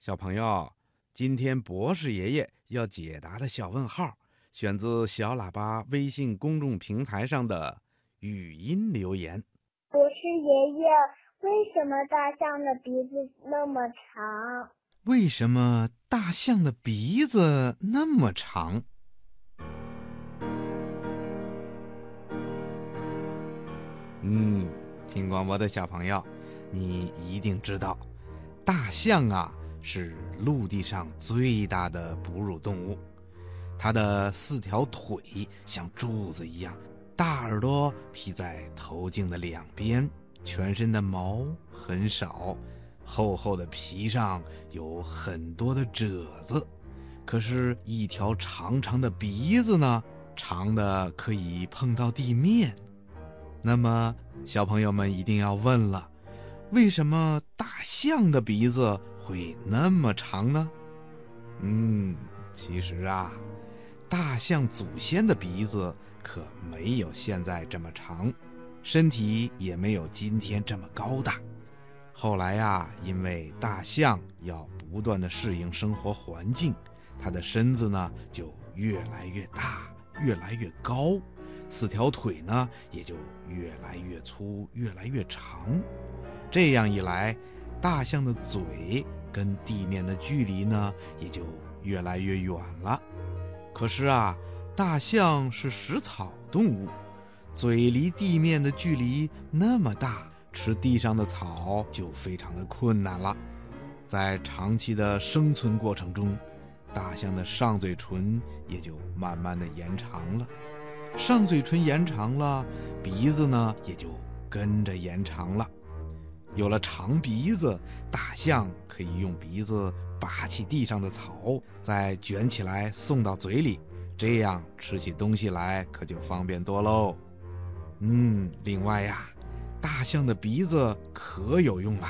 小朋友，今天博士爷爷要解答的小问号，选自小喇叭微信公众平台上的语音留言。博士爷爷，为什么大象的鼻子那么长？为什么大象的鼻子那么长？嗯，听广播的小朋友，你一定知道，大象啊。是陆地上最大的哺乳动物，它的四条腿像柱子一样，大耳朵披在头颈的两边，全身的毛很少，厚厚的皮上有很多的褶子，可是，一条长长的鼻子呢，长的可以碰到地面。那么，小朋友们一定要问了，为什么大象的鼻子？会那么长呢？嗯，其实啊，大象祖先的鼻子可没有现在这么长，身体也没有今天这么高大。后来呀，因为大象要不断的适应生活环境，它的身子呢就越来越大，越来越高，四条腿呢也就越来越粗，越来越长。这样一来，大象的嘴。跟地面的距离呢，也就越来越远了。可是啊，大象是食草动物，嘴离地面的距离那么大，吃地上的草就非常的困难了。在长期的生存过程中，大象的上嘴唇也就慢慢的延长了。上嘴唇延长了，鼻子呢也就跟着延长了。有了长鼻子，大象可以用鼻子拔起地上的草，再卷起来送到嘴里，这样吃起东西来可就方便多喽。嗯，另外呀，大象的鼻子可有用了，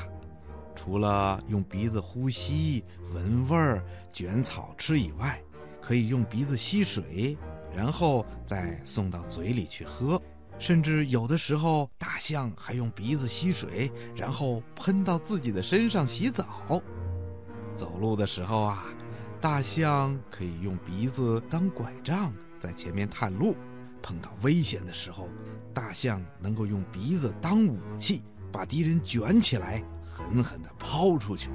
除了用鼻子呼吸、闻味儿、卷草吃以外，可以用鼻子吸水，然后再送到嘴里去喝。甚至有的时候，大象还用鼻子吸水，然后喷到自己的身上洗澡。走路的时候啊，大象可以用鼻子当拐杖，在前面探路。碰到危险的时候，大象能够用鼻子当武器，把敌人卷起来，狠狠地抛出去。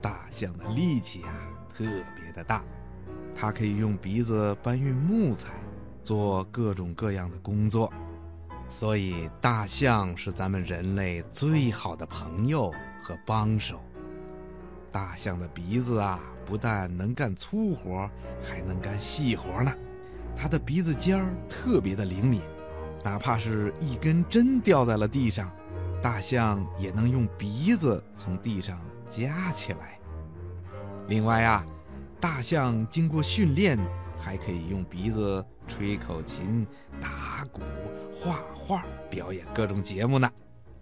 大象的力气啊，特别的大，它可以用鼻子搬运木材。做各种各样的工作，所以大象是咱们人类最好的朋友和帮手。大象的鼻子啊，不但能干粗活，还能干细活呢。它的鼻子尖儿特别的灵敏，哪怕是一根针掉在了地上，大象也能用鼻子从地上夹起来。另外呀，大象经过训练。还可以用鼻子吹口琴、打鼓、画画，表演各种节目呢。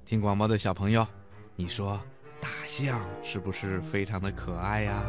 听广播的小朋友，你说大象是不是非常的可爱呀？